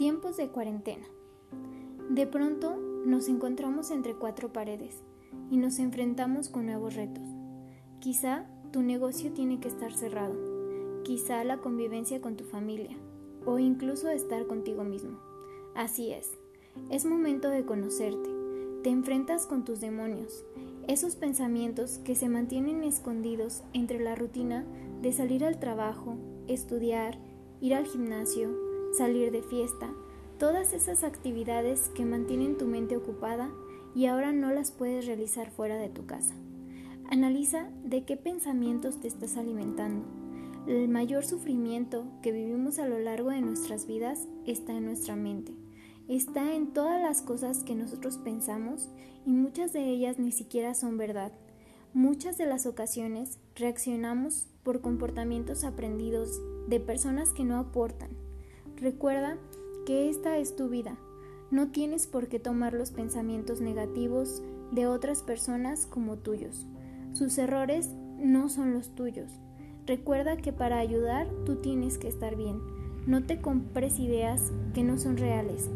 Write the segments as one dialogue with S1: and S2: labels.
S1: Tiempos de cuarentena. De pronto nos encontramos entre cuatro paredes y nos enfrentamos con nuevos retos. Quizá tu negocio tiene que estar cerrado, quizá la convivencia con tu familia o incluso estar contigo mismo. Así es, es momento de conocerte. Te enfrentas con tus demonios, esos pensamientos que se mantienen escondidos entre la rutina de salir al trabajo, estudiar, ir al gimnasio, salir de fiesta, todas esas actividades que mantienen tu mente ocupada y ahora no las puedes realizar fuera de tu casa. Analiza de qué pensamientos te estás alimentando. El mayor sufrimiento que vivimos a lo largo de nuestras vidas está en nuestra mente. Está en todas las cosas que nosotros pensamos y muchas de ellas ni siquiera son verdad. Muchas de las ocasiones reaccionamos por comportamientos aprendidos de personas que no aportan, Recuerda que esta es tu vida. No tienes por qué tomar los pensamientos negativos de otras personas como tuyos. Sus errores no son los tuyos. Recuerda que para ayudar tú tienes que estar bien. No te compres ideas que no son reales.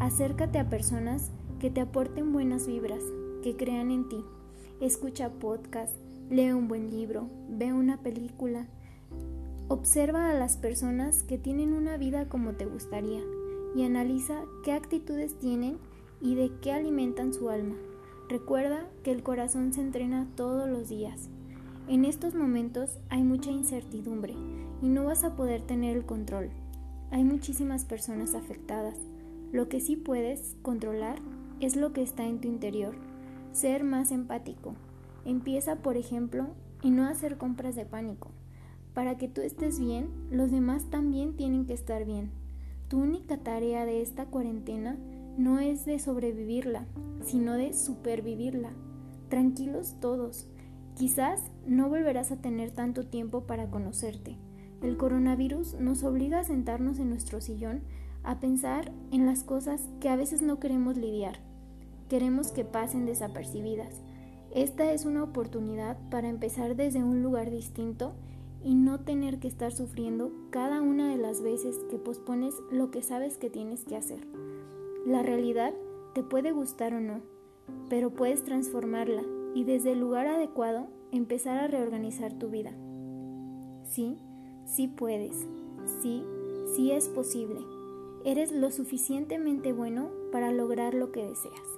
S1: Acércate a personas que te aporten buenas vibras, que crean en ti. Escucha podcast, lee un buen libro, ve una película, Observa a las personas que tienen una vida como te gustaría y analiza qué actitudes tienen y de qué alimentan su alma. Recuerda que el corazón se entrena todos los días. En estos momentos hay mucha incertidumbre y no vas a poder tener el control. Hay muchísimas personas afectadas. Lo que sí puedes controlar es lo que está en tu interior. Ser más empático. Empieza, por ejemplo, en no hacer compras de pánico. Para que tú estés bien, los demás también tienen que estar bien. Tu única tarea de esta cuarentena no es de sobrevivirla, sino de supervivirla. Tranquilos todos. Quizás no volverás a tener tanto tiempo para conocerte. El coronavirus nos obliga a sentarnos en nuestro sillón a pensar en las cosas que a veces no queremos lidiar. Queremos que pasen desapercibidas. Esta es una oportunidad para empezar desde un lugar distinto y no tener que estar sufriendo cada una de las veces que pospones lo que sabes que tienes que hacer. La realidad te puede gustar o no, pero puedes transformarla y desde el lugar adecuado empezar a reorganizar tu vida. Sí, sí puedes. Sí, sí es posible. Eres lo suficientemente bueno para lograr lo que deseas.